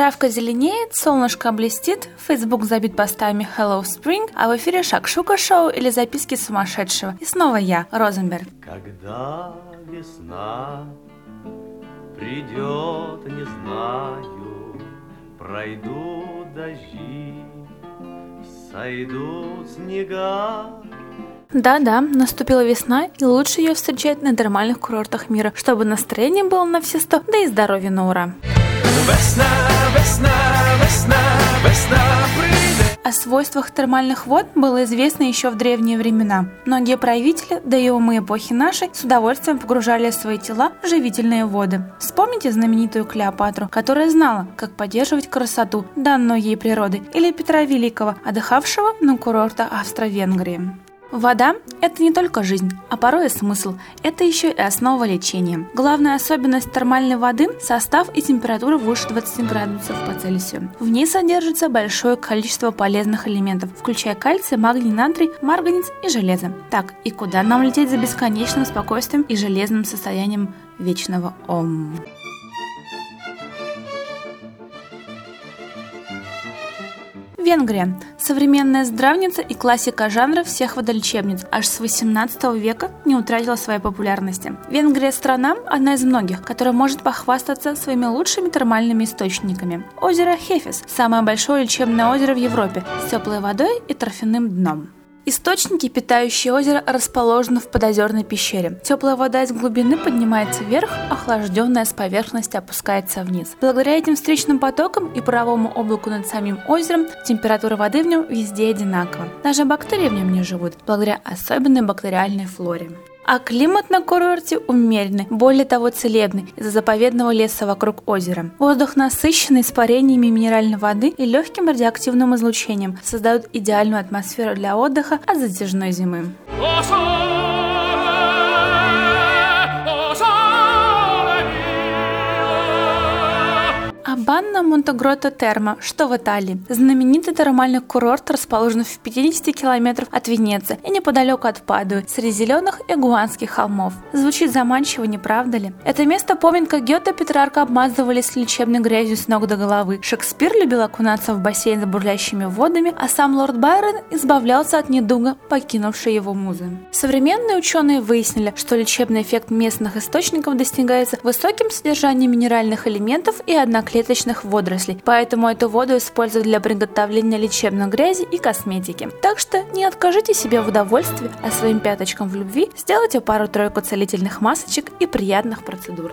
Травка зеленеет, солнышко блестит, Facebook забит постами Hello Spring, а в эфире Шакшука шоу или записки сумасшедшего. И снова я, Розенберг. Когда весна придет, не знаю, пройдут дожди, сойдут снега, да-да, наступила весна, и лучше ее встречать на нормальных курортах мира, чтобы настроение было на все сто, да и здоровье на ура. Весна, весна, весна, весна придет. О свойствах термальных вод было известно еще в древние времена. Многие правители, да и умы эпохи нашей, с удовольствием погружали свои тела в живительные воды. Вспомните знаменитую Клеопатру, которая знала, как поддерживать красоту, данную ей природой, или Петра Великого, отдыхавшего на курортах Австро-Венгрии. Вода – это не только жизнь, а порой и смысл. Это еще и основа лечения. Главная особенность термальной воды – состав и температура выше 20 градусов по Цельсию. В ней содержится большое количество полезных элементов, включая кальций, магний, натрий, марганец и железо. Так, и куда нам лететь за бесконечным спокойствием и железным состоянием вечного Ом? Венгрия – современная здравница и классика жанра всех водолечебниц, аж с 18 века не утратила своей популярности. Венгрия – страна, одна из многих, которая может похвастаться своими лучшими термальными источниками. Озеро Хефес – самое большое лечебное озеро в Европе с теплой водой и торфяным дном. Источники, питающие озеро, расположены в подозерной пещере. Теплая вода из глубины поднимается вверх, охлажденная с поверхности опускается вниз. Благодаря этим встречным потокам и паровому облаку над самим озером температура воды в нем везде одинакова. Даже бактерии в нем не живут, благодаря особенной бактериальной флоре. А климат на курорте умеренный, более того целебный, из-за заповедного леса вокруг озера. Воздух насыщенный испарениями минеральной воды и легким радиоактивным излучением создают идеальную атмосферу для отдыха от затяжной зимы. Банна Монтегрота Терма, что в Италии. Знаменитый термальный курорт расположен в 50 километров от Венеции и неподалеку от Падуи, среди зеленых игуанских холмов. Звучит заманчиво, не правда ли? Это место помнит, как Гёте и Петрарка обмазывались лечебной грязью с ног до головы. Шекспир любил окунаться в бассейн с бурлящими водами, а сам лорд Байрон избавлялся от недуга, покинувшей его музы. Современные ученые выяснили, что лечебный эффект местных источников достигается высоким содержанием минеральных элементов и одноклеточных различных водорослей, поэтому эту воду используют для приготовления лечебной грязи и косметики. Так что не откажите себе в удовольствии, а своим пяточкам в любви сделайте пару-тройку целительных масочек и приятных процедур.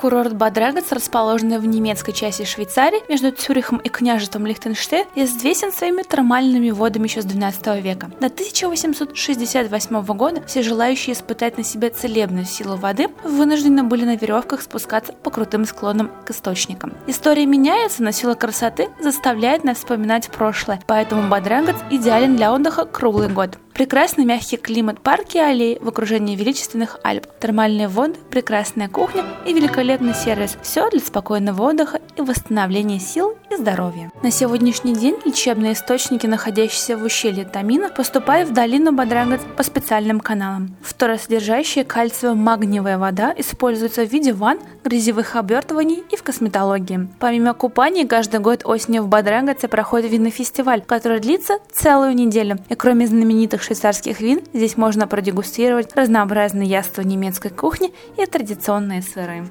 Курорт Бадрагец, расположенный в немецкой части Швейцарии между Цюрихом и княжеством Лихтенштейн, известен своими термальными водами еще с 12 века. До 1868 года все желающие испытать на себе целебную силу воды вынуждены были на веревках спускаться по крутым склонам к источникам. История меняется, но сила красоты заставляет нас вспоминать прошлое, поэтому Бадрагец идеален для отдыха круглый год. Прекрасный мягкий климат, парки и аллеи в окружении величественных Альп, термальные воды, прекрасная кухня и великолепный сервис. Все для спокойного отдыха и восстановления сил и здоровья. На сегодняшний день лечебные источники, находящиеся в ущелье Тамина, поступают в долину Бадрагат по специальным каналам. Второсодержащая кальциево-магниевая вода используется в виде ванн, грязевых обертываний и в косметологии. Помимо купаний, каждый год осенью в Бадрагате проходит винный фестиваль, который длится целую неделю. И кроме знаменитых швейцарских вин, здесь можно продегустировать разнообразные яства немецкой кухни и традиционные сыры.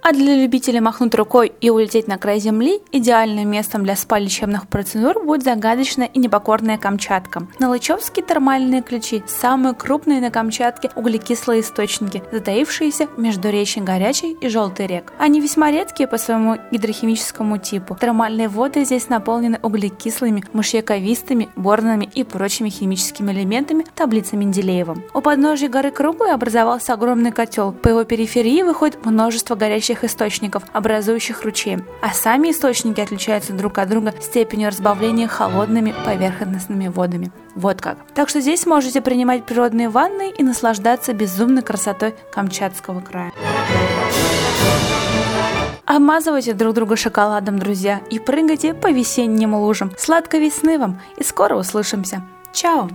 А для любителей махнуть рукой и улететь на край земли, идеальным местом для спа-лечебных процедур будет загадочная и непокорная Камчатка. Налычевские термальные ключи – самые крупные на Камчатке углекислые источники, затаившиеся между речи Горячей и Желтой рек. Они весьма редкие по своему гидрохимическому типу. Термальные воды здесь наполнены углекислыми, мышьяковистыми, борными и прочими химическими элементами таблицы Менделеева. У подножия горы Круглой образовался огромный котел. По его периферии выходит множество горящих горячих источников, образующих ручей, а сами источники отличаются друг от друга степенью разбавления холодными поверхностными водами. Вот как. Так что здесь можете принимать природные ванны и наслаждаться безумной красотой Камчатского края. Обмазывайте друг друга шоколадом, друзья, и прыгайте по весенним лужам. Сладкой весны вам и скоро услышимся. Чао!